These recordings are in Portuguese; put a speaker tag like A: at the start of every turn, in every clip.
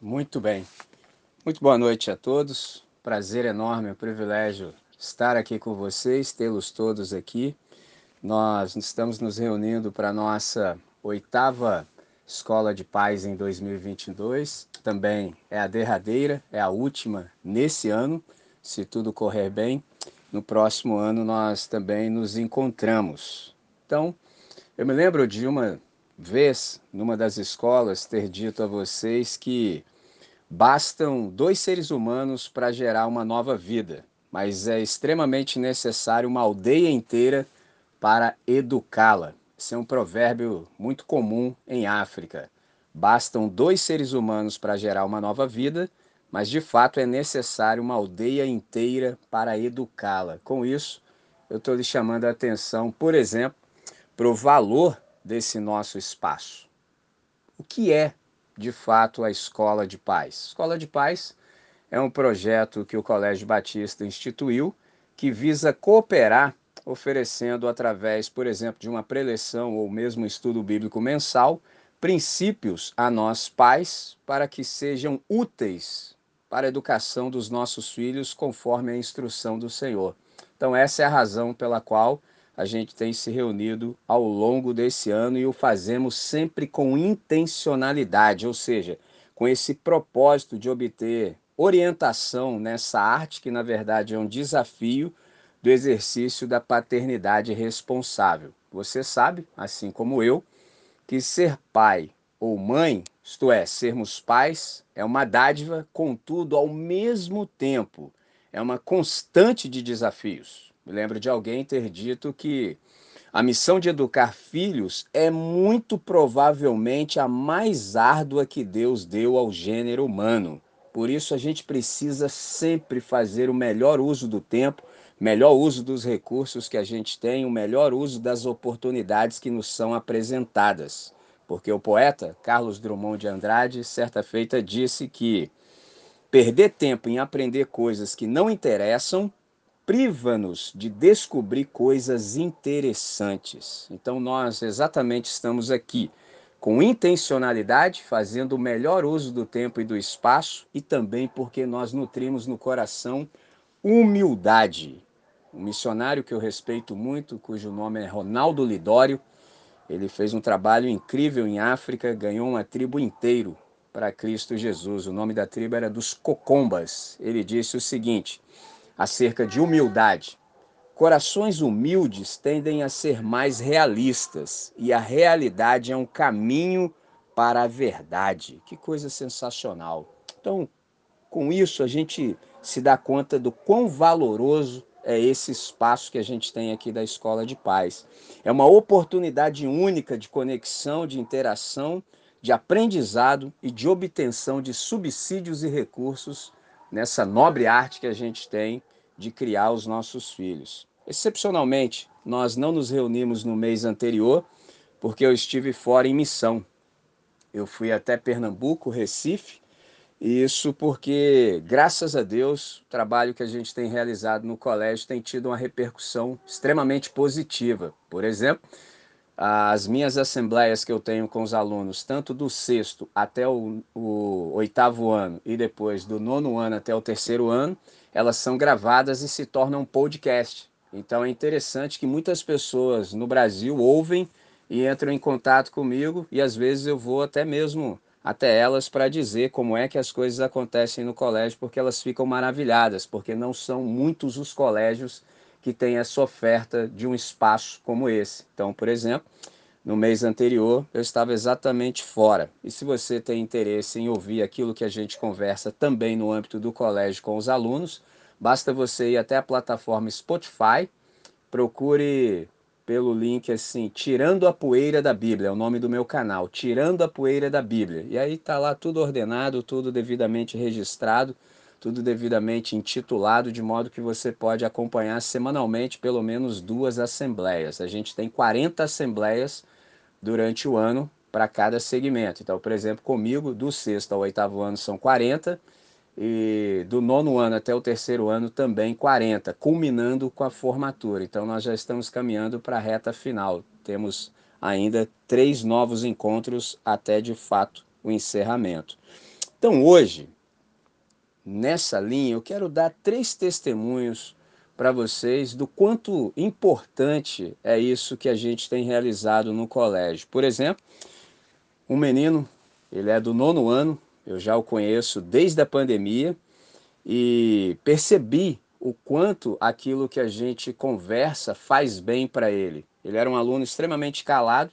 A: Muito bem. Muito boa noite a todos. Prazer enorme, um privilégio estar aqui com vocês, tê-los todos aqui. Nós estamos nos reunindo para a nossa oitava Escola de Paz em 2022. Também é a derradeira, é a última nesse ano, se tudo correr bem. No próximo ano nós também nos encontramos. Então, eu me lembro de uma vez, numa das escolas, ter dito a vocês que bastam dois seres humanos para gerar uma nova vida, mas é extremamente necessário uma aldeia inteira para educá-la. Esse é um provérbio muito comum em África. Bastam dois seres humanos para gerar uma nova vida, mas de fato é necessário uma aldeia inteira para educá-la. Com isso, eu estou lhe chamando a atenção, por exemplo, para o valor desse nosso espaço. O que é, de fato, a Escola de Paz? Escola de Paz é um projeto que o Colégio Batista instituiu que visa cooperar, oferecendo através, por exemplo, de uma preleção ou mesmo estudo bíblico mensal, princípios a nós pais para que sejam úteis para a educação dos nossos filhos conforme a instrução do Senhor. Então essa é a razão pela qual a gente tem se reunido ao longo desse ano e o fazemos sempre com intencionalidade, ou seja, com esse propósito de obter orientação nessa arte que na verdade é um desafio do exercício da paternidade responsável. Você sabe, assim como eu, que ser pai ou mãe, isto é, sermos pais, é uma dádiva, contudo, ao mesmo tempo, é uma constante de desafios. Me lembro de alguém ter dito que a missão de educar filhos é muito provavelmente a mais árdua que Deus deu ao gênero humano. Por isso a gente precisa sempre fazer o melhor uso do tempo, melhor uso dos recursos que a gente tem, o melhor uso das oportunidades que nos são apresentadas. Porque o poeta Carlos Drummond de Andrade, certa feita, disse que perder tempo em aprender coisas que não interessam priva-nos de descobrir coisas interessantes. Então nós exatamente estamos aqui com intencionalidade, fazendo o melhor uso do tempo e do espaço e também porque nós nutrimos no coração humildade. Um missionário que eu respeito muito, cujo nome é Ronaldo Lidório, ele fez um trabalho incrível em África, ganhou uma tribo inteiro para Cristo Jesus. O nome da tribo era dos Cocombas. Ele disse o seguinte: acerca de humildade. Corações humildes tendem a ser mais realistas e a realidade é um caminho para a verdade. Que coisa sensacional. Então, com isso, a gente se dá conta do quão valoroso é esse espaço que a gente tem aqui da Escola de Paz. É uma oportunidade única de conexão, de interação, de aprendizado e de obtenção de subsídios e recursos nessa nobre arte que a gente tem de criar os nossos filhos. Excepcionalmente, nós não nos reunimos no mês anterior, porque eu estive fora em missão. Eu fui até Pernambuco, Recife, e isso porque, graças a Deus, o trabalho que a gente tem realizado no colégio tem tido uma repercussão extremamente positiva. Por exemplo, as minhas assembleias que eu tenho com os alunos, tanto do sexto até o, o, oitavo ano e depois do nono ano até o terceiro ano, elas são gravadas e se tornam podcast. Então é interessante que muitas pessoas no Brasil ouvem e entram em contato comigo e às vezes eu vou até mesmo até elas para dizer como é que as coisas acontecem no colégio, porque elas ficam maravilhadas, porque não são muitos os colégios que tem essa oferta de um espaço como esse. Então, por exemplo, no mês anterior eu estava exatamente fora. E se você tem interesse em ouvir aquilo que a gente conversa também no âmbito do colégio com os alunos, basta você ir até a plataforma Spotify, procure pelo link assim, Tirando a Poeira da Bíblia, é o nome do meu canal, Tirando a Poeira da Bíblia. E aí tá lá tudo ordenado, tudo devidamente registrado tudo devidamente intitulado, de modo que você pode acompanhar semanalmente pelo menos duas assembleias. A gente tem 40 assembleias durante o ano para cada segmento. Então, por exemplo, comigo, do sexto ao oitavo ano são 40, e do nono ano até o terceiro ano também 40, culminando com a formatura. Então, nós já estamos caminhando para a reta final. Temos ainda três novos encontros até de fato o encerramento. Então hoje, nessa linha, eu quero dar três testemunhos para vocês do quanto importante é isso que a gente tem realizado no colégio. Por exemplo, um menino, ele é do nono ano, eu já o conheço desde a pandemia e percebi o quanto aquilo que a gente conversa faz bem para ele. Ele era um aluno extremamente calado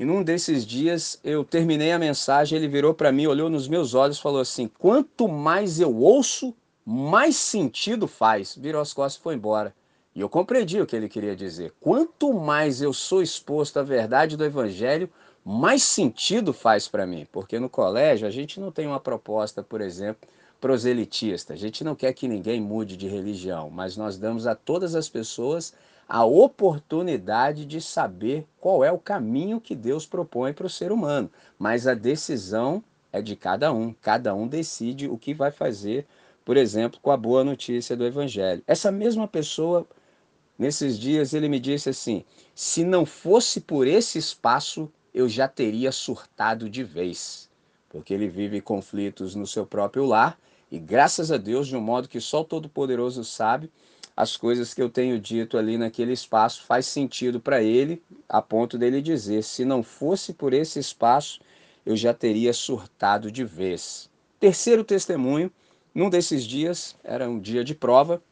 A: e num desses dias eu terminei a mensagem, ele virou para mim, olhou nos meus olhos e falou assim: "Quanto mais eu ouço, mais sentido faz". Virou as costas e foi embora. E eu compreendi o que ele queria dizer. Quanto mais eu sou exposto à verdade do evangelho, mais sentido faz para mim, porque no colégio a gente não tem uma proposta, por exemplo, proselitista. A gente não quer que ninguém mude de religião, mas nós damos a todas as pessoas a oportunidade de saber qual é o caminho que Deus propõe para o ser humano. Mas a decisão é de cada um. Cada um decide o que vai fazer, por exemplo, com a boa notícia do Evangelho. Essa mesma pessoa, nesses dias, ele me disse assim: se não fosse por esse espaço, eu já teria surtado de vez. Porque ele vive conflitos no seu próprio lar e, graças a Deus, de um modo que só o Todo-Poderoso sabe, as coisas que eu tenho dito ali naquele espaço faz sentido para ele, a ponto dele dizer: se não fosse por esse espaço, eu já teria surtado de vez. Terceiro testemunho, num desses dias, era um dia de prova,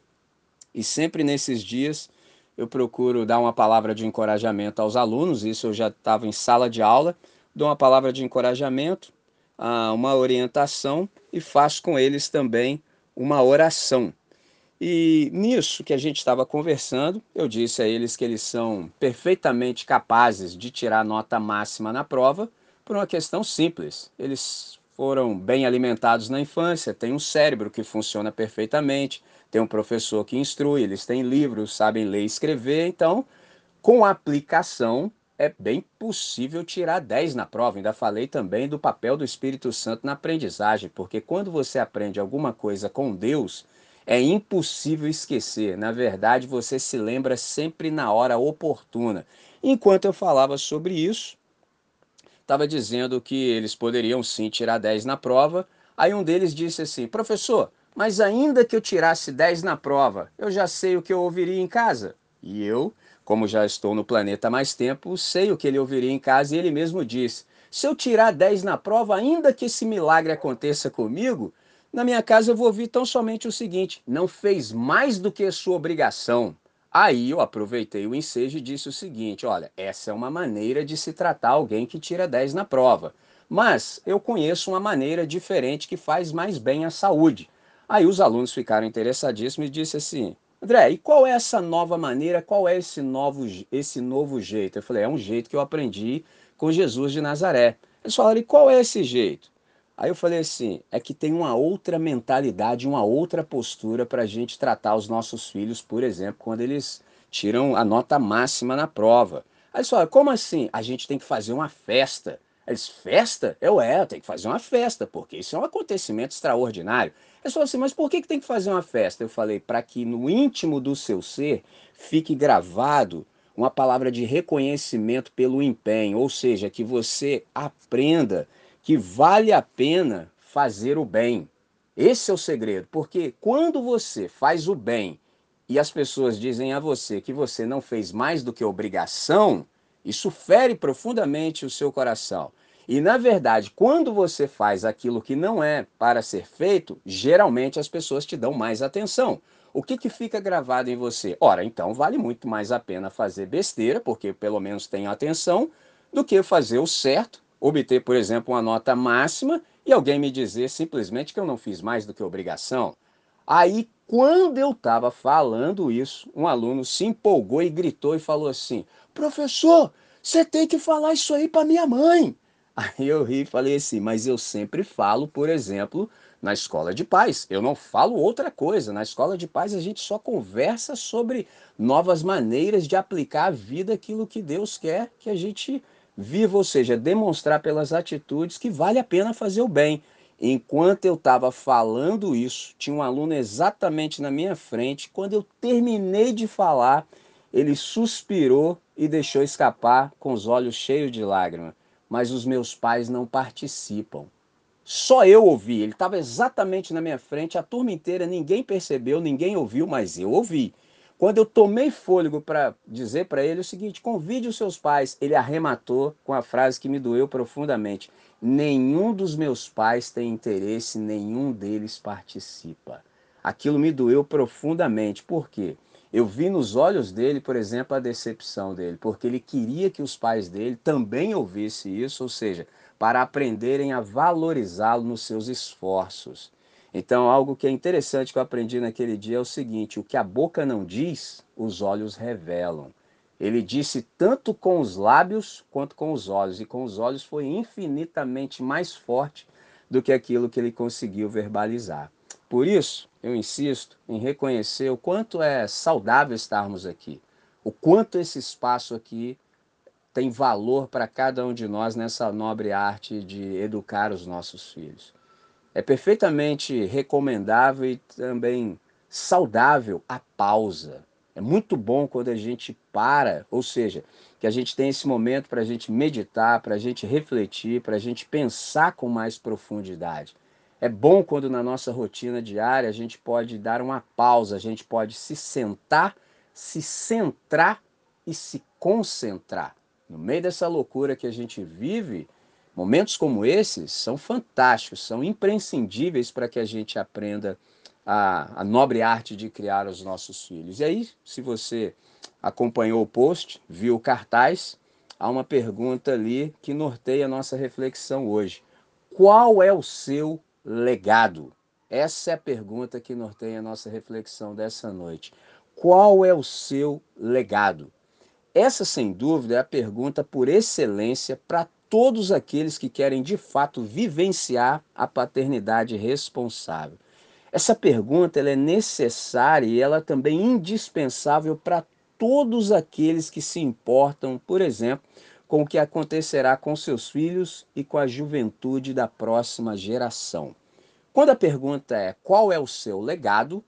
A: e sempre nesses dias eu procuro dar uma palavra de encorajamento aos alunos, isso eu já estava em sala de aula, dou uma palavra de encorajamento, ah, uma orientação e faço com eles também uma oração. E nisso que a gente estava conversando, eu disse a eles que eles são perfeitamente capazes de tirar nota máxima na prova por uma questão simples. Eles foram bem alimentados na infância, têm um cérebro que funciona perfeitamente, tem um professor que instrui, eles têm livros, sabem ler e escrever, então, com aplicação, é bem possível tirar 10 na prova. Ainda falei também do papel do Espírito Santo na aprendizagem, porque quando você aprende alguma coisa com Deus, é impossível esquecer. Na verdade, você se lembra sempre na hora oportuna. Enquanto eu falava sobre isso, estava dizendo que eles poderiam sim tirar 10 na prova. Aí um deles disse assim: professor, mas ainda que eu tirasse 10 na prova, eu já sei o que eu ouviria em casa. E eu, como já estou no planeta há mais tempo, sei o que ele ouviria em casa e ele mesmo disse: se eu tirar 10 na prova, ainda que esse milagre aconteça comigo, na minha casa eu vou ouvir tão somente o seguinte: não fez mais do que sua obrigação. Aí eu aproveitei o ensejo e disse o seguinte: olha, essa é uma maneira de se tratar alguém que tira 10 na prova. Mas eu conheço uma maneira diferente que faz mais bem à saúde. Aí os alunos ficaram interessadíssimos e disse assim: André, e qual é essa nova maneira? Qual é esse novo, esse novo jeito? Eu falei: é um jeito que eu aprendi com Jesus de Nazaré. Eles falaram: e qual é esse jeito? Aí eu falei assim: é que tem uma outra mentalidade, uma outra postura para a gente tratar os nossos filhos, por exemplo, quando eles tiram a nota máxima na prova. Aí falaram: como assim? A gente tem que fazer uma festa. Eles, festa? Eu é, tem que fazer uma festa, porque isso é um acontecimento extraordinário. Eles falaram assim, mas por que, que tem que fazer uma festa? Eu falei, para que no íntimo do seu ser fique gravado uma palavra de reconhecimento pelo empenho, ou seja, que você aprenda que vale a pena fazer o bem. Esse é o segredo, porque quando você faz o bem e as pessoas dizem a você que você não fez mais do que obrigação, isso fere profundamente o seu coração. E na verdade, quando você faz aquilo que não é para ser feito, geralmente as pessoas te dão mais atenção. O que, que fica gravado em você? Ora, então vale muito mais a pena fazer besteira, porque pelo menos tem atenção, do que fazer o certo obter, por exemplo, uma nota máxima e alguém me dizer simplesmente que eu não fiz mais do que obrigação. Aí, quando eu estava falando isso, um aluno se empolgou e gritou e falou assim: Professor, você tem que falar isso aí para minha mãe. Aí eu ri e falei assim: Mas eu sempre falo, por exemplo, na escola de paz. Eu não falo outra coisa. Na escola de paz a gente só conversa sobre novas maneiras de aplicar à vida aquilo que Deus quer que a gente viva, ou seja, demonstrar pelas atitudes que vale a pena fazer o bem. Enquanto eu estava falando isso, tinha um aluno exatamente na minha frente. Quando eu terminei de falar, ele suspirou e deixou escapar com os olhos cheios de lágrimas. Mas os meus pais não participam. Só eu ouvi, ele estava exatamente na minha frente, a turma inteira, ninguém percebeu, ninguém ouviu, mas eu ouvi. Quando eu tomei fôlego para dizer para ele o seguinte: convide os seus pais, ele arrematou com a frase que me doeu profundamente: nenhum dos meus pais tem interesse, nenhum deles participa. Aquilo me doeu profundamente. Por quê? Eu vi nos olhos dele, por exemplo, a decepção dele, porque ele queria que os pais dele também ouvissem isso, ou seja, para aprenderem a valorizá-lo nos seus esforços. Então, algo que é interessante que eu aprendi naquele dia é o seguinte: o que a boca não diz, os olhos revelam. Ele disse tanto com os lábios quanto com os olhos, e com os olhos foi infinitamente mais forte do que aquilo que ele conseguiu verbalizar. Por isso, eu insisto em reconhecer o quanto é saudável estarmos aqui, o quanto esse espaço aqui tem valor para cada um de nós nessa nobre arte de educar os nossos filhos. É perfeitamente recomendável e também saudável a pausa. É muito bom quando a gente para, ou seja, que a gente tem esse momento para a gente meditar, para a gente refletir, para a gente pensar com mais profundidade. É bom quando na nossa rotina diária a gente pode dar uma pausa, a gente pode se sentar, se centrar e se concentrar. No meio dessa loucura que a gente vive, Momentos como esses são fantásticos, são imprescindíveis para que a gente aprenda a, a, nobre arte de criar os nossos filhos. E aí, se você acompanhou o post, viu o cartaz, há uma pergunta ali que norteia a nossa reflexão hoje. Qual é o seu legado? Essa é a pergunta que norteia a nossa reflexão dessa noite. Qual é o seu legado? Essa, sem dúvida, é a pergunta por excelência para todos aqueles que querem de fato vivenciar a paternidade responsável. Essa pergunta ela é necessária e ela também indispensável para todos aqueles que se importam, por exemplo, com o que acontecerá com seus filhos e com a juventude da próxima geração. Quando a pergunta é qual é o seu legado,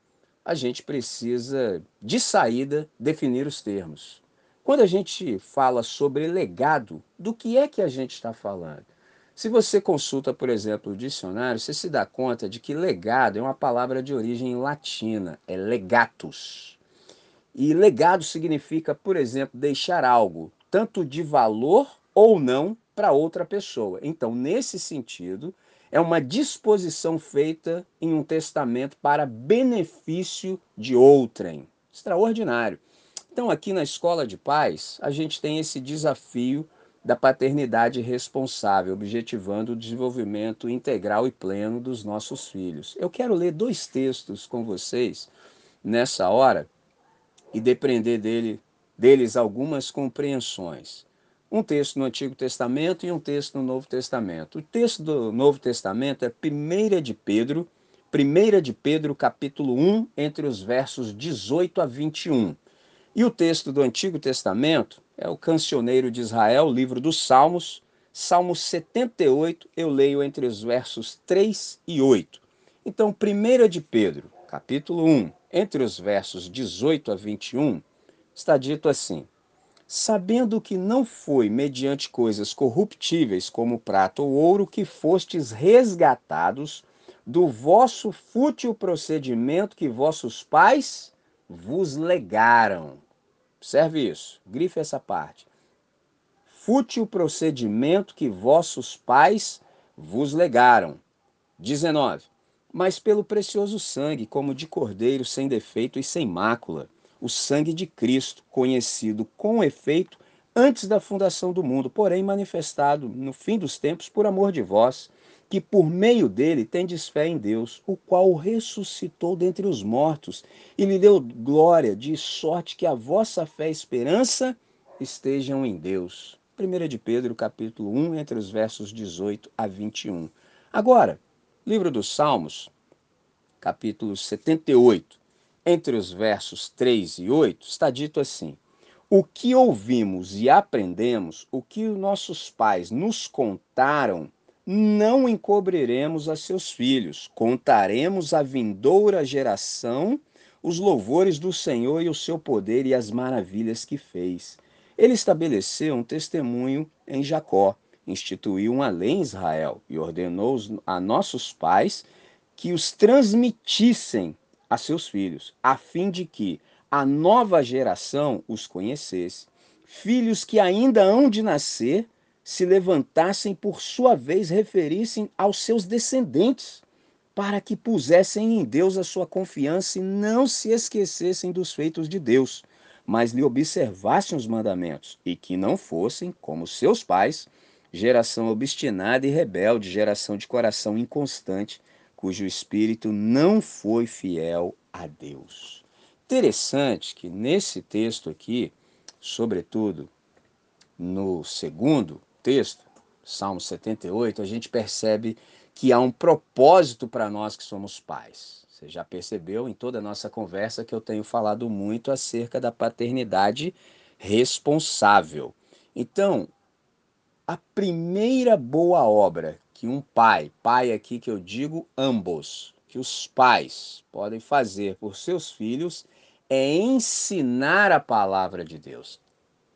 A: a gente precisa, de saída, definir os termos. Quando a gente fala sobre legado, do que é que a gente está falando? Se você consulta, por exemplo, o dicionário, você se dá conta de que legado é uma palavra de origem latina, é legatus. E legado significa, por exemplo, deixar algo, tanto de valor ou não, para outra pessoa. Então, nesse sentido, é uma disposição feita em um testamento para benefício de outrem. Extraordinário. Então, aqui na Escola de Pais, a gente tem esse desafio da paternidade responsável, objetivando o desenvolvimento integral e pleno dos nossos filhos. Eu quero ler dois textos com vocês nessa hora e depender dele, deles algumas compreensões. Um texto no Antigo Testamento e um texto no Novo Testamento. O texto do Novo Testamento é 1 de Pedro, 1 de Pedro, capítulo 1, entre os versos 18 a 21. E o texto do Antigo Testamento é o Cancioneiro de Israel, livro dos Salmos, Salmo 78, eu leio entre os versos 3 e 8. Então, 1 de Pedro, capítulo 1, entre os versos 18 a 21, está dito assim: Sabendo que não foi mediante coisas corruptíveis como prata ou ouro que fostes resgatados do vosso fútil procedimento que vossos pais vos legaram. Observe isso, grife essa parte. Fútil procedimento que vossos pais vos legaram. 19. Mas pelo precioso sangue, como de cordeiro sem defeito e sem mácula, o sangue de Cristo, conhecido com efeito antes da fundação do mundo, porém manifestado no fim dos tempos por amor de vós que por meio dele tendes fé em Deus, o qual o ressuscitou dentre os mortos e lhe deu glória, de sorte que a vossa fé e esperança estejam em Deus. 1 de Pedro, capítulo 1, entre os versos 18 a 21. Agora, livro dos Salmos, capítulo 78, entre os versos 3 e 8, está dito assim: O que ouvimos e aprendemos, o que nossos pais nos contaram, não encobriremos a seus filhos, contaremos à vindoura geração os louvores do Senhor e o seu poder e as maravilhas que fez. Ele estabeleceu um testemunho em Jacó instituiu uma lei em Israel e ordenou a nossos pais que os transmitissem a seus filhos, a fim de que a nova geração os conhecesse, filhos que ainda hão de nascer se levantassem por sua vez referissem aos seus descendentes, para que pusessem em Deus a sua confiança e não se esquecessem dos feitos de Deus, mas lhe observassem os mandamentos, e que não fossem, como seus pais, geração obstinada e rebelde, geração de coração inconstante, cujo espírito não foi fiel a Deus. Interessante que nesse texto aqui, sobretudo no segundo texto, Salmo 78, a gente percebe que há um propósito para nós que somos pais. Você já percebeu em toda a nossa conversa que eu tenho falado muito acerca da paternidade responsável. Então, a primeira boa obra que um pai, pai aqui que eu digo ambos, que os pais podem fazer por seus filhos é ensinar a palavra de Deus.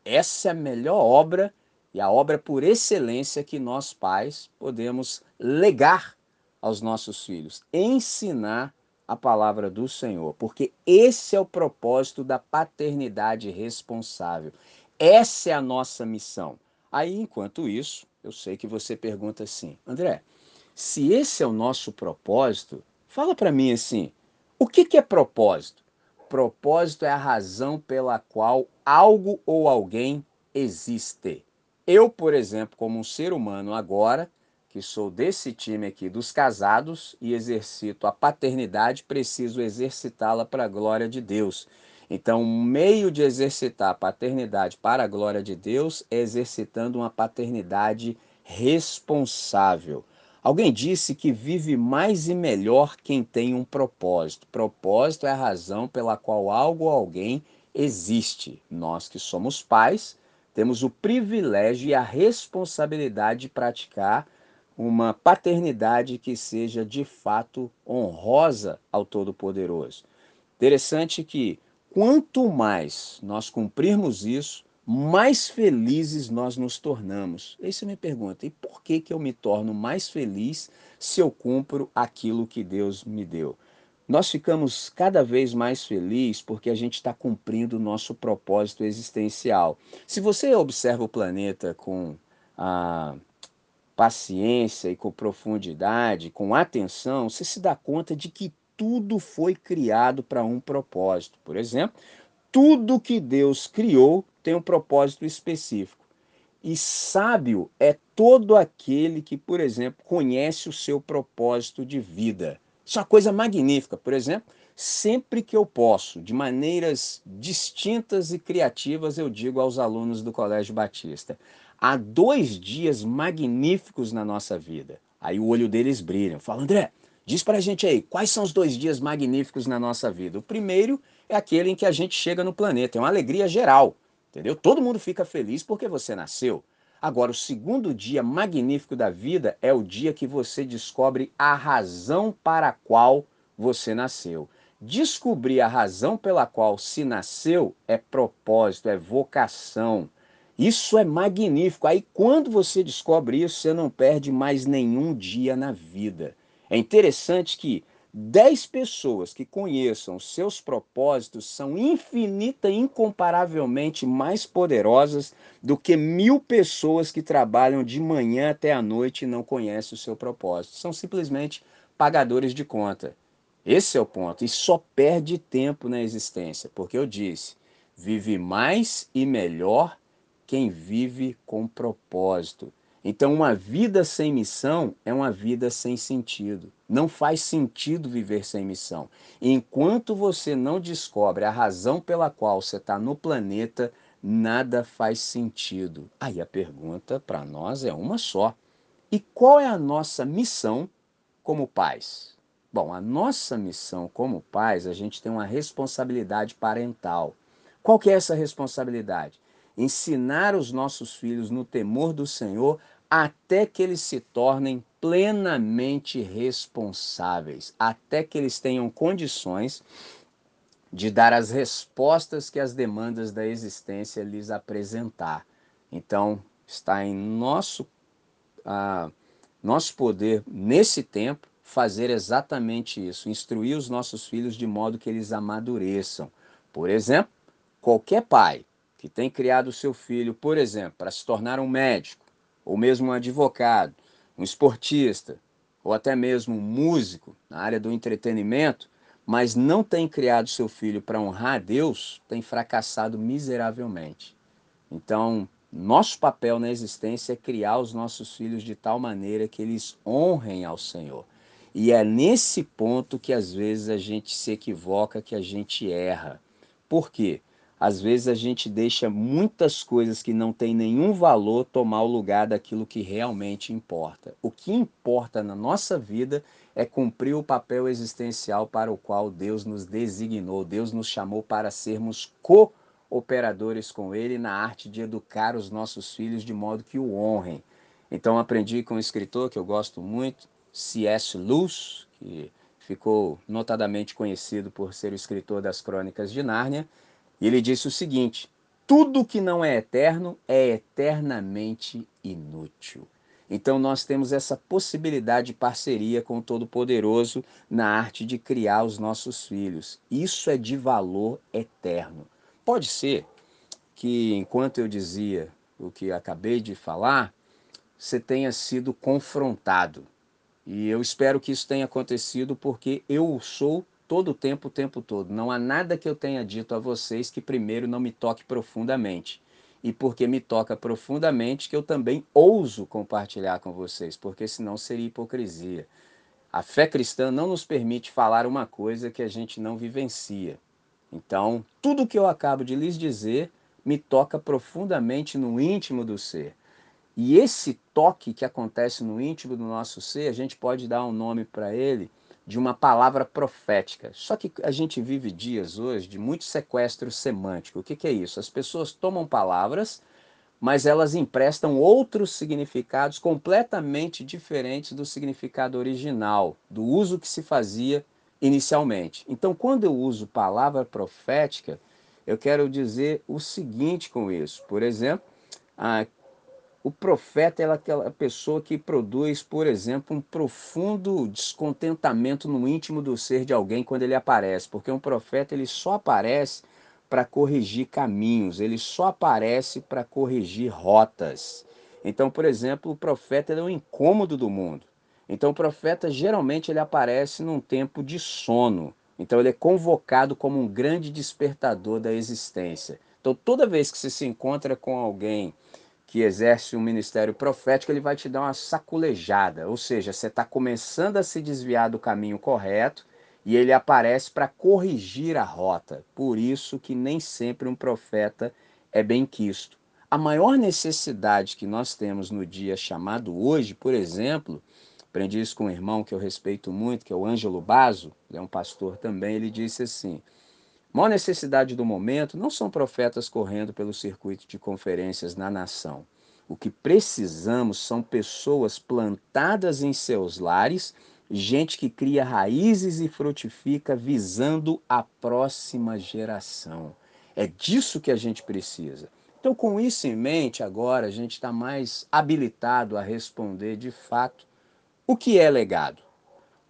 A: Essa é a melhor obra e a obra por excelência que nós pais podemos legar aos nossos filhos, ensinar a palavra do Senhor, porque esse é o propósito da paternidade responsável. Essa é a nossa missão. Aí, enquanto isso, eu sei que você pergunta assim, André, se esse é o nosso propósito, fala para mim assim, o que, que é propósito? Propósito é a razão pela qual algo ou alguém existe. Eu, por exemplo, como um ser humano agora, que sou desse time aqui dos casados e exercito a paternidade, preciso exercitá-la para a glória de Deus. Então, o meio de exercitar a paternidade para a glória de Deus é exercitando uma paternidade responsável. Alguém disse que vive mais e melhor quem tem um propósito. Propósito é a razão pela qual algo ou alguém existe. Nós que somos pais, temos o privilégio e a responsabilidade de praticar uma paternidade que seja de fato honrosa ao Todo-Poderoso. Interessante que quanto mais nós cumprirmos isso, mais felizes nós nos tornamos. Aí você me pergunta, e por que, que eu me torno mais feliz se eu cumpro aquilo que Deus me deu? Nós ficamos cada vez mais felizes porque a gente está cumprindo o nosso propósito existencial. Se você observa o planeta com a paciência e com profundidade, com atenção, você se dá conta de que tudo foi criado para um propósito. Por exemplo, tudo que Deus criou tem um propósito específico. E sábio é todo aquele que, por exemplo, conhece o seu propósito de vida. Isso é uma coisa magnífica. Por exemplo, sempre que eu posso, de maneiras distintas e criativas, eu digo aos alunos do Colégio Batista: há dois dias magníficos na nossa vida. Aí o olho deles brilha. Fala, André, Diz para a gente aí, quais são os dois dias magníficos na nossa vida? O primeiro é aquele em que a gente chega no planeta, é uma alegria geral, entendeu? Todo mundo fica feliz porque você nasceu. Agora, o segundo dia magnífico da vida é o dia que você descobre a razão para a qual você nasceu. Descobrir a razão pela qual se nasceu é propósito, é vocação. Isso é magnífico. Aí, quando você descobre isso, você não perde mais nenhum dia na vida. É interessante que 10 pessoas que conheçam seus propósitos são infinita e incomparavelmente mais poderosas do que mil pessoas que trabalham de manhã até a noite e não conhecem o seu propósito. São simplesmente pagadores de conta. Esse é o ponto. E só perde tempo na existência, porque eu disse: vive mais e melhor quem vive com propósito. Então, uma vida sem missão é uma vida sem sentido. Não faz sentido viver sem missão. Enquanto você não descobre a razão pela qual você está no planeta, nada faz sentido. Aí a pergunta para nós é uma só: e qual é a nossa missão como pais? Bom, a nossa missão como pais, a gente tem uma responsabilidade parental. Qual que é essa responsabilidade? Ensinar os nossos filhos no temor do Senhor até que eles se tornem plenamente responsáveis, até que eles tenham condições de dar as respostas que as demandas da existência lhes apresentar. Então, está em nosso a nosso poder, nesse tempo, fazer exatamente isso, instruir os nossos filhos de modo que eles amadureçam. Por exemplo, qualquer pai que tem criado o seu filho, por exemplo, para se tornar um médico, ou mesmo um advogado, um esportista, ou até mesmo um músico na área do entretenimento, mas não tem criado seu filho para honrar a Deus, tem fracassado miseravelmente. Então, nosso papel na existência é criar os nossos filhos de tal maneira que eles honrem ao Senhor. E é nesse ponto que às vezes a gente se equivoca, que a gente erra. Por quê? Às vezes a gente deixa muitas coisas que não têm nenhum valor tomar o lugar daquilo que realmente importa. O que importa na nossa vida é cumprir o papel existencial para o qual Deus nos designou. Deus nos chamou para sermos cooperadores com Ele na arte de educar os nossos filhos de modo que o honrem. Então aprendi com um escritor que eu gosto muito, C.S. Lewis, que ficou notadamente conhecido por ser o escritor das Crônicas de Nárnia, e ele disse o seguinte: tudo que não é eterno é eternamente inútil. Então nós temos essa possibilidade de parceria com o Todo-Poderoso na arte de criar os nossos filhos. Isso é de valor eterno. Pode ser que enquanto eu dizia o que acabei de falar, você tenha sido confrontado e eu espero que isso tenha acontecido porque eu sou todo o tempo, o tempo todo. Não há nada que eu tenha dito a vocês que primeiro não me toque profundamente. E porque me toca profundamente que eu também ouso compartilhar com vocês, porque senão seria hipocrisia. A fé cristã não nos permite falar uma coisa que a gente não vivencia. Então, tudo que eu acabo de lhes dizer me toca profundamente no íntimo do ser. E esse toque que acontece no íntimo do nosso ser, a gente pode dar um nome para ele de uma palavra profética. Só que a gente vive dias hoje de muito sequestro semântico. O que, que é isso? As pessoas tomam palavras, mas elas emprestam outros significados completamente diferentes do significado original, do uso que se fazia inicialmente. Então, quando eu uso palavra profética, eu quero dizer o seguinte com isso. Por exemplo, o profeta é aquela pessoa que produz, por exemplo, um profundo descontentamento no íntimo do ser de alguém quando ele aparece, porque um profeta ele só aparece para corrigir caminhos, ele só aparece para corrigir rotas. Então, por exemplo, o profeta é um incômodo do mundo. Então, o profeta geralmente ele aparece num tempo de sono. Então, ele é convocado como um grande despertador da existência. Então, toda vez que você se encontra com alguém que exerce um ministério profético, ele vai te dar uma saculejada, ou seja, você está começando a se desviar do caminho correto e ele aparece para corrigir a rota. Por isso que nem sempre um profeta é bem quisto. A maior necessidade que nós temos no dia chamado hoje, por exemplo, aprendi isso com um irmão que eu respeito muito, que é o Ângelo Basso, ele é um pastor também, ele disse assim: maior necessidade do momento não são profetas correndo pelo circuito de conferências na nação. O que precisamos são pessoas plantadas em seus lares, gente que cria raízes e frutifica visando a próxima geração. É disso que a gente precisa. Então, com isso em mente, agora a gente está mais habilitado a responder de fato o que é legado.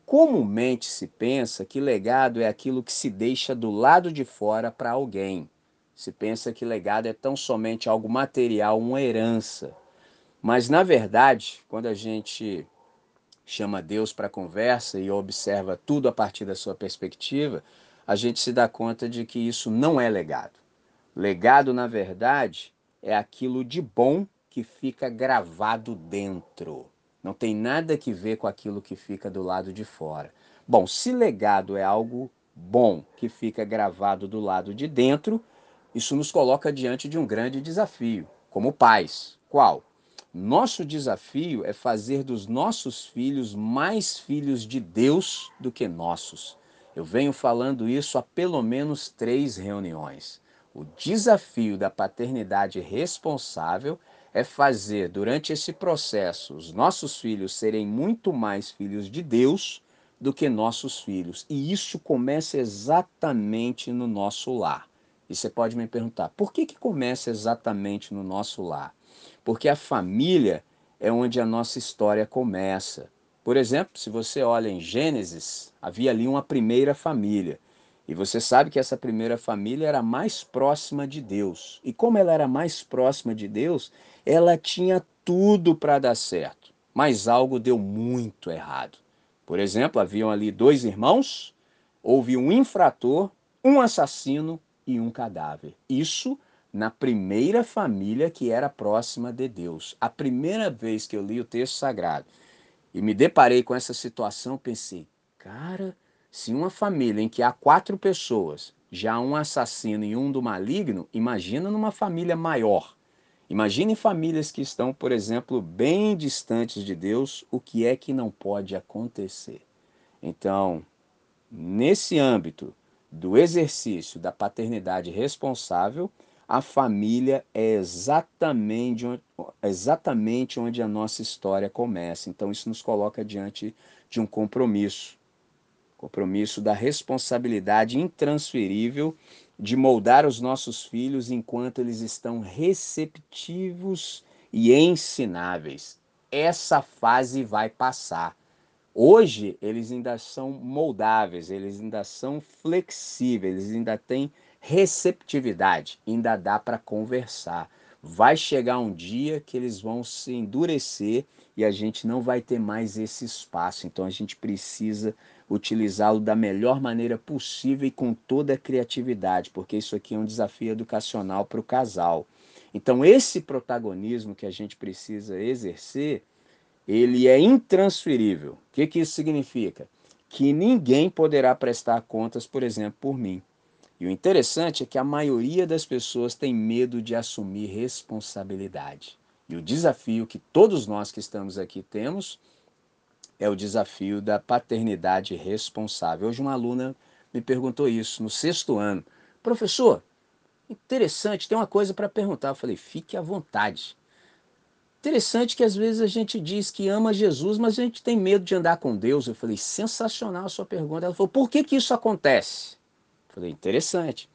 A: Comumente se pensa que legado é aquilo que se deixa do lado de fora para alguém. Se pensa que legado é tão somente algo material, uma herança. Mas na verdade, quando a gente chama Deus para conversa e observa tudo a partir da sua perspectiva, a gente se dá conta de que isso não é legado. Legado, na verdade, é aquilo de bom que fica gravado dentro. Não tem nada que ver com aquilo que fica do lado de fora. Bom, se legado é algo bom que fica gravado do lado de dentro, isso nos coloca diante de um grande desafio, como pais. Qual? Nosso desafio é fazer dos nossos filhos mais filhos de Deus do que nossos. Eu venho falando isso há pelo menos três reuniões. O desafio da paternidade responsável é fazer durante esse processo os nossos filhos serem muito mais filhos de Deus do que nossos filhos. E isso começa exatamente no nosso lar. E você pode me perguntar, por que, que começa exatamente no nosso lar? Porque a família é onde a nossa história começa. Por exemplo, se você olha em Gênesis, havia ali uma primeira família. E você sabe que essa primeira família era mais próxima de Deus. E como ela era mais próxima de Deus, ela tinha tudo para dar certo. Mas algo deu muito errado. Por exemplo, haviam ali dois irmãos, houve um infrator, um assassino e um cadáver. Isso na primeira família que era próxima de Deus. A primeira vez que eu li o texto sagrado e me deparei com essa situação, pensei, cara, se uma família em que há quatro pessoas, já um assassino e um do maligno, imagina numa família maior. Imagine famílias que estão, por exemplo, bem distantes de Deus, o que é que não pode acontecer. Então, nesse âmbito do exercício da paternidade responsável, a família é exatamente, exatamente onde a nossa história começa. Então, isso nos coloca diante de um compromisso compromisso da responsabilidade intransferível de moldar os nossos filhos enquanto eles estão receptivos e ensináveis. Essa fase vai passar. Hoje, eles ainda são moldáveis, eles ainda são flexíveis, eles ainda têm receptividade, ainda dá para conversar. Vai chegar um dia que eles vão se endurecer e a gente não vai ter mais esse espaço. Então a gente precisa utilizá-lo da melhor maneira possível e com toda a criatividade, porque isso aqui é um desafio educacional para o casal. Então esse protagonismo que a gente precisa exercer ele é intransferível. O que, que isso significa? Que ninguém poderá prestar contas, por exemplo, por mim. E o interessante é que a maioria das pessoas tem medo de assumir responsabilidade. E o desafio que todos nós que estamos aqui temos é o desafio da paternidade responsável. Hoje uma aluna me perguntou isso no sexto ano. Professor, interessante, tem uma coisa para perguntar. Eu falei, fique à vontade. Interessante que às vezes a gente diz que ama Jesus, mas a gente tem medo de andar com Deus. Eu falei, sensacional a sua pergunta. Ela falou, por que, que isso acontece? Falei, interessante.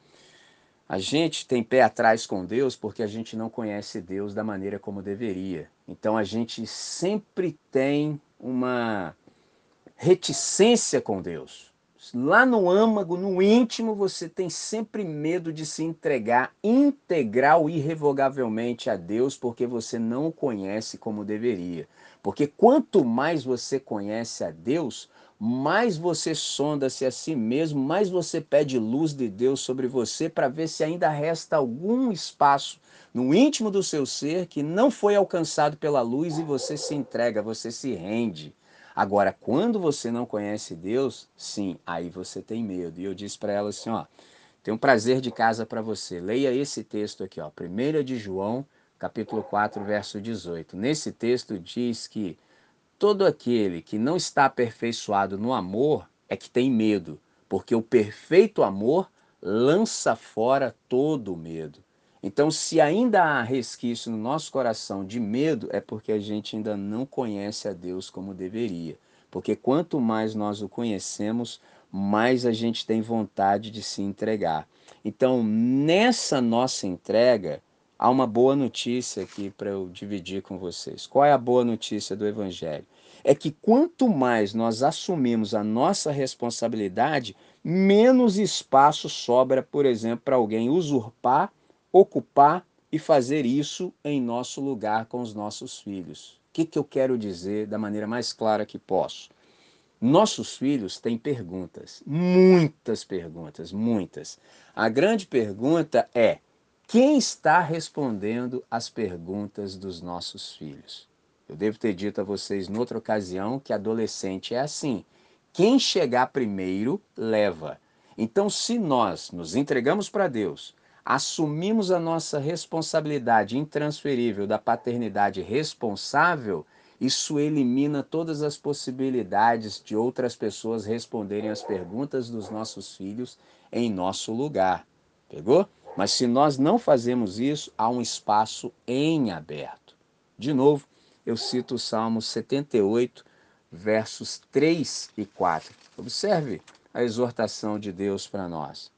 A: A gente tem pé atrás com Deus porque a gente não conhece Deus da maneira como deveria. Então a gente sempre tem uma reticência com Deus. Lá no âmago, no íntimo, você tem sempre medo de se entregar integral irrevogavelmente a Deus porque você não o conhece como deveria. Porque quanto mais você conhece a Deus, mais você sonda-se a si mesmo, mais você pede luz de Deus sobre você para ver se ainda resta algum espaço no íntimo do seu ser que não foi alcançado pela luz e você se entrega, você se rende. Agora, quando você não conhece Deus, sim, aí você tem medo. E eu disse para ela assim, ó, tem um prazer de casa para você. Leia esse texto aqui, ó, 1 de João, capítulo 4, verso 18. Nesse texto diz que todo aquele que não está aperfeiçoado no amor é que tem medo, porque o perfeito amor lança fora todo o medo. Então, se ainda há resquício no nosso coração de medo, é porque a gente ainda não conhece a Deus como deveria. Porque quanto mais nós o conhecemos, mais a gente tem vontade de se entregar. Então, nessa nossa entrega, há uma boa notícia aqui para eu dividir com vocês. Qual é a boa notícia do Evangelho? É que quanto mais nós assumimos a nossa responsabilidade, menos espaço sobra, por exemplo, para alguém usurpar ocupar e fazer isso em nosso lugar com os nossos filhos. O que, que eu quero dizer da maneira mais clara que posso? Nossos filhos têm perguntas, muitas perguntas, muitas. A grande pergunta é: quem está respondendo às perguntas dos nossos filhos? Eu devo ter dito a vocês noutra ocasião que adolescente é assim: quem chegar primeiro leva. Então, se nós nos entregamos para Deus, assumimos a nossa responsabilidade intransferível da paternidade responsável, isso elimina todas as possibilidades de outras pessoas responderem as perguntas dos nossos filhos em nosso lugar. Pegou? Mas se nós não fazemos isso, há um espaço em aberto. De novo, eu cito o Salmo 78, versos 3 e 4. Observe a exortação de Deus para nós.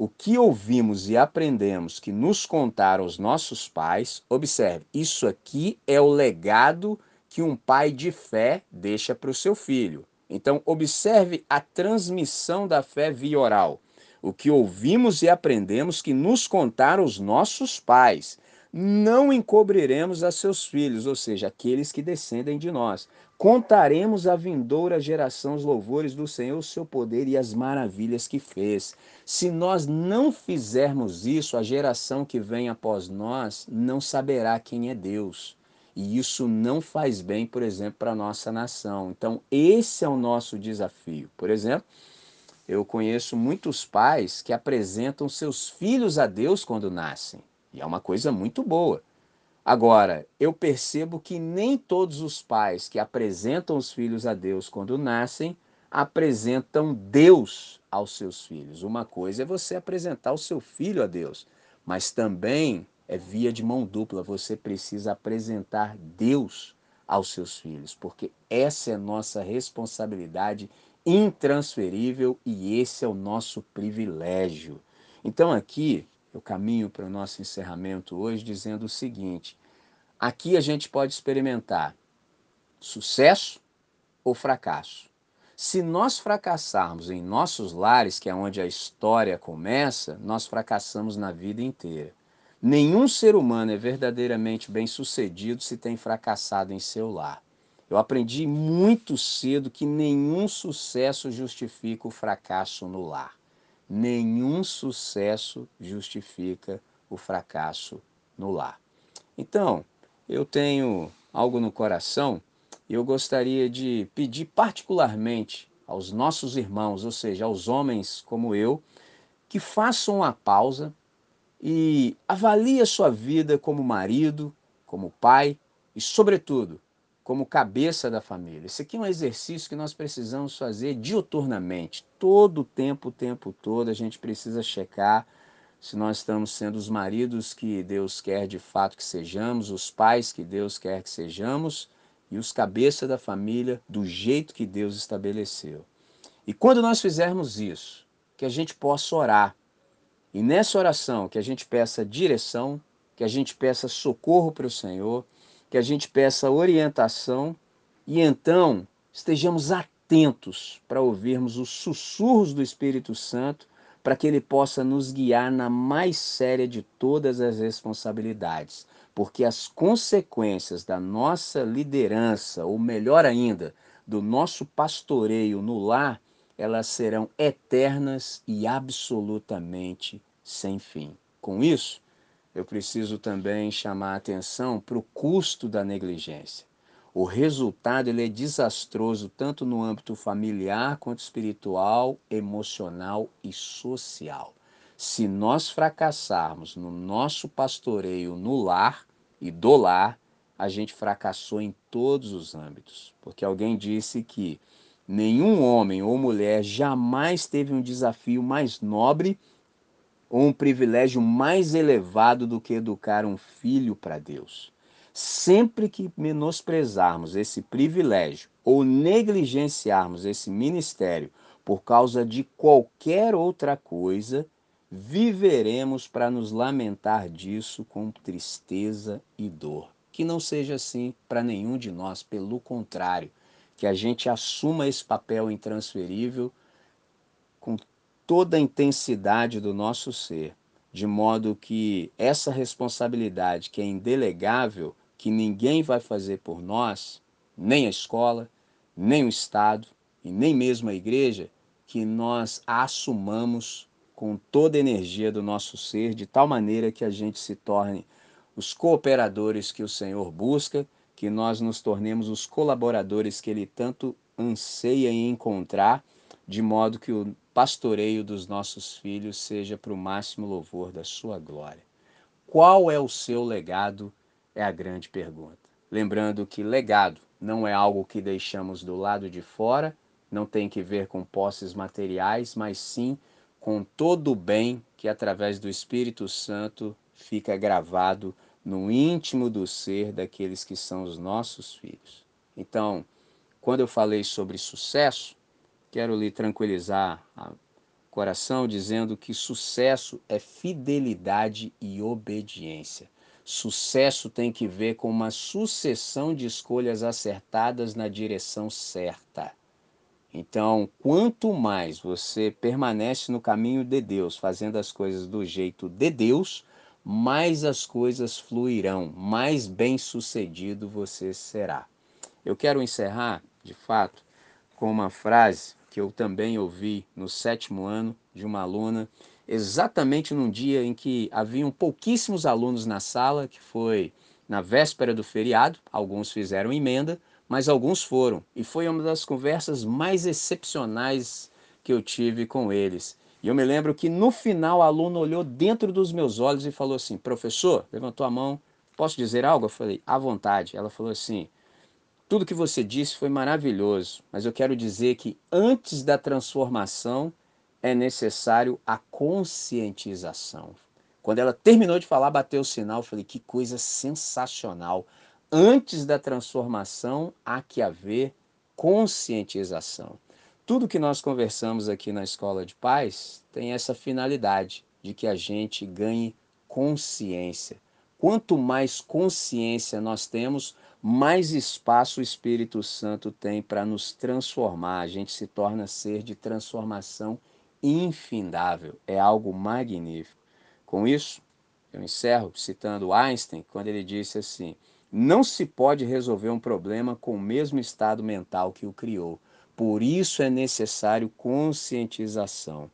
A: o que ouvimos e aprendemos que nos contaram os nossos pais, observe, isso aqui é o legado que um pai de fé deixa para o seu filho. Então, observe a transmissão da fé via oral. O que ouvimos e aprendemos que nos contaram os nossos pais não encobriremos a seus filhos, ou seja, aqueles que descendem de nós. Contaremos à vindoura geração os louvores do Senhor, o seu poder e as maravilhas que fez. Se nós não fizermos isso, a geração que vem após nós não saberá quem é Deus. E isso não faz bem, por exemplo, para a nossa nação. Então, esse é o nosso desafio. Por exemplo, eu conheço muitos pais que apresentam seus filhos a Deus quando nascem. E é uma coisa muito boa. Agora, eu percebo que nem todos os pais que apresentam os filhos a Deus quando nascem apresentam Deus aos seus filhos. Uma coisa é você apresentar o seu filho a Deus, mas também é via de mão dupla, você precisa apresentar Deus aos seus filhos, porque essa é nossa responsabilidade intransferível e esse é o nosso privilégio. Então aqui eu caminho para o nosso encerramento hoje dizendo o seguinte: aqui a gente pode experimentar sucesso ou fracasso. Se nós fracassarmos em nossos lares, que é onde a história começa, nós fracassamos na vida inteira. Nenhum ser humano é verdadeiramente bem-sucedido se tem fracassado em seu lar. Eu aprendi muito cedo que nenhum sucesso justifica o fracasso no lar nenhum sucesso justifica o fracasso no lar. Então, eu tenho algo no coração e eu gostaria de pedir particularmente aos nossos irmãos, ou seja, aos homens como eu, que façam uma pausa e avalie a sua vida como marido, como pai e, sobretudo, como cabeça da família. Esse aqui é um exercício que nós precisamos fazer diuturnamente. Todo o tempo, o tempo todo, a gente precisa checar se nós estamos sendo os maridos que Deus quer de fato que sejamos, os pais que Deus quer que sejamos e os cabeças da família do jeito que Deus estabeleceu. E quando nós fizermos isso, que a gente possa orar. E nessa oração, que a gente peça direção, que a gente peça socorro para o Senhor, que a gente peça orientação e então estejamos atentos para ouvirmos os sussurros do Espírito Santo, para que ele possa nos guiar na mais séria de todas as responsabilidades, porque as consequências da nossa liderança, ou melhor ainda, do nosso pastoreio no lar, elas serão eternas e absolutamente sem fim. Com isso, eu preciso também chamar a atenção para o custo da negligência. O resultado ele é desastroso tanto no âmbito familiar quanto espiritual, emocional e social. Se nós fracassarmos no nosso pastoreio no lar e do lar, a gente fracassou em todos os âmbitos. Porque alguém disse que nenhum homem ou mulher jamais teve um desafio mais nobre ou um privilégio mais elevado do que educar um filho para Deus. Sempre que menosprezarmos esse privilégio ou negligenciarmos esse ministério por causa de qualquer outra coisa, viveremos para nos lamentar disso com tristeza e dor. Que não seja assim para nenhum de nós, pelo contrário, que a gente assuma esse papel intransferível com toda a intensidade do nosso ser, de modo que essa responsabilidade que é indelegável, que ninguém vai fazer por nós, nem a escola, nem o Estado e nem mesmo a igreja, que nós a assumamos com toda a energia do nosso ser, de tal maneira que a gente se torne os cooperadores que o Senhor busca, que nós nos tornemos os colaboradores que Ele tanto anseia em encontrar, de modo que o pastoreio dos nossos filhos seja para o máximo louvor da sua glória. Qual é o seu legado? É a grande pergunta. Lembrando que legado não é algo que deixamos do lado de fora, não tem que ver com posses materiais, mas sim com todo o bem que através do Espírito Santo fica gravado no íntimo do ser daqueles que são os nossos filhos. Então, quando eu falei sobre sucesso, quero lhe tranquilizar coração dizendo que sucesso é fidelidade e obediência. Sucesso tem que ver com uma sucessão de escolhas acertadas na direção certa. Então, quanto mais você permanece no caminho de Deus, fazendo as coisas do jeito de Deus, mais as coisas fluirão, mais bem-sucedido você será. Eu quero encerrar, de fato, com uma frase que eu também ouvi no sétimo ano de uma aluna, exatamente num dia em que haviam pouquíssimos alunos na sala, que foi na véspera do feriado, alguns fizeram emenda, mas alguns foram. E foi uma das conversas mais excepcionais que eu tive com eles. E eu me lembro que no final a aluna olhou dentro dos meus olhos e falou assim: professor, levantou a mão, posso dizer algo? Eu falei: à vontade. Ela falou assim: tudo que você disse foi maravilhoso, mas eu quero dizer que antes da transformação é necessário a conscientização. Quando ela terminou de falar, bateu o sinal, falei: que coisa sensacional. Antes da transformação, há que haver conscientização. Tudo que nós conversamos aqui na Escola de Paz tem essa finalidade de que a gente ganhe consciência. Quanto mais consciência nós temos, mais espaço o Espírito Santo tem para nos transformar. A gente se torna ser de transformação infindável. É algo magnífico. Com isso, eu encerro citando Einstein, quando ele disse assim: não se pode resolver um problema com o mesmo estado mental que o criou. Por isso é necessário conscientização.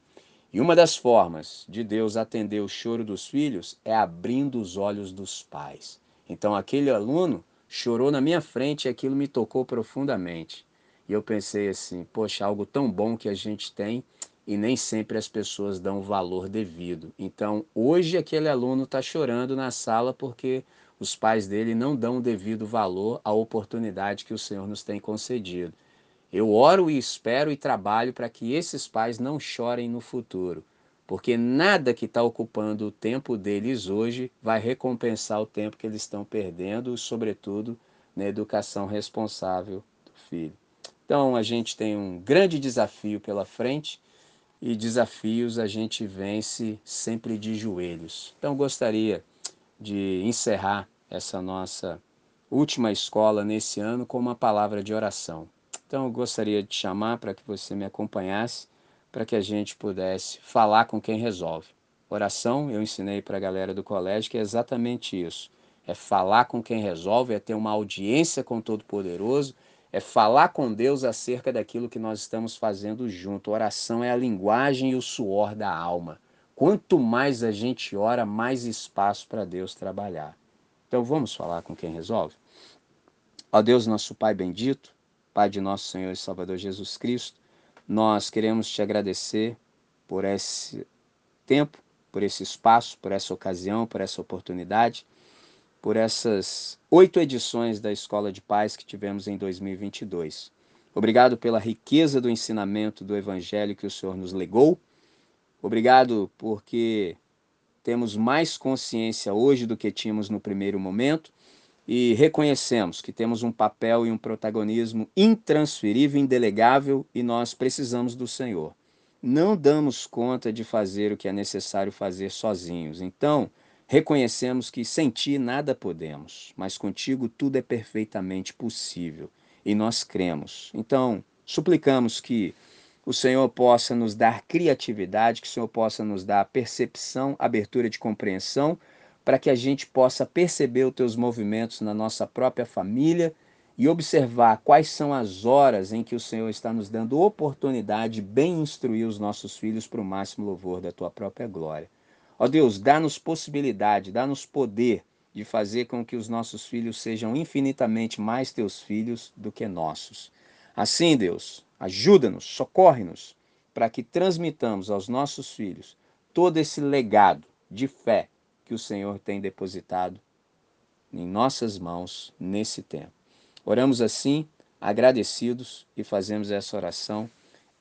A: E uma das formas de Deus atender o choro dos filhos é abrindo os olhos dos pais. Então, aquele aluno chorou na minha frente e aquilo me tocou profundamente. E eu pensei assim: poxa, algo tão bom que a gente tem e nem sempre as pessoas dão o valor devido. Então, hoje aquele aluno está chorando na sala porque os pais dele não dão o devido valor à oportunidade que o Senhor nos tem concedido. Eu oro e espero e trabalho para que esses pais não chorem no futuro, porque nada que está ocupando o tempo deles hoje vai recompensar o tempo que eles estão perdendo, sobretudo na educação responsável do filho. Então a gente tem um grande desafio pela frente e desafios a gente vence sempre de joelhos. Então gostaria de encerrar essa nossa última escola nesse ano com uma palavra de oração. Então eu gostaria de chamar para que você me acompanhasse, para que a gente pudesse falar com quem resolve. Oração, eu ensinei para a galera do colégio que é exatamente isso. É falar com quem resolve, é ter uma audiência com o Todo-Poderoso, é falar com Deus acerca daquilo que nós estamos fazendo junto. Oração é a linguagem e o suor da alma. Quanto mais a gente ora, mais espaço para Deus trabalhar. Então vamos falar com quem resolve? Ó Deus, nosso Pai bendito, Pai de nosso Senhor e Salvador Jesus Cristo, nós queremos te agradecer por esse tempo, por esse espaço, por essa ocasião, por essa oportunidade, por essas oito edições da Escola de Paz que tivemos em 2022. Obrigado pela riqueza do ensinamento do Evangelho que o Senhor nos legou. Obrigado porque temos mais consciência hoje do que tínhamos no primeiro momento e reconhecemos que temos um papel e um protagonismo intransferível, indelegável e nós precisamos do Senhor. Não damos conta de fazer o que é necessário fazer sozinhos. Então, reconhecemos que sem ti nada podemos, mas contigo tudo é perfeitamente possível e nós cremos. Então, suplicamos que o Senhor possa nos dar criatividade, que o Senhor possa nos dar percepção, abertura de compreensão, para que a gente possa perceber os teus movimentos na nossa própria família e observar quais são as horas em que o Senhor está nos dando oportunidade de bem instruir os nossos filhos para o máximo louvor da tua própria glória. Ó Deus, dá-nos possibilidade, dá-nos poder de fazer com que os nossos filhos sejam infinitamente mais teus filhos do que nossos. Assim, Deus, Ajuda-nos, socorre-nos, para que transmitamos aos nossos filhos todo esse legado de fé que o Senhor tem depositado em nossas mãos nesse tempo. Oramos assim, agradecidos e fazemos essa oração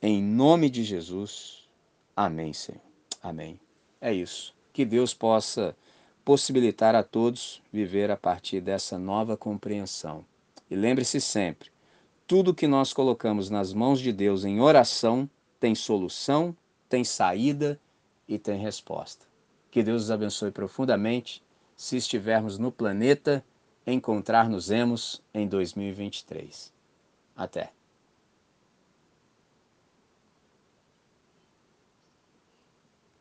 A: em nome de Jesus. Amém, Senhor. Amém. É isso. Que Deus possa possibilitar a todos viver a partir dessa nova compreensão. E lembre-se sempre, tudo que nós colocamos nas mãos de Deus em oração tem solução tem saída e tem resposta. Que Deus os abençoe profundamente. Se estivermos no planeta, encontrar-nos-emos em 2023. Até.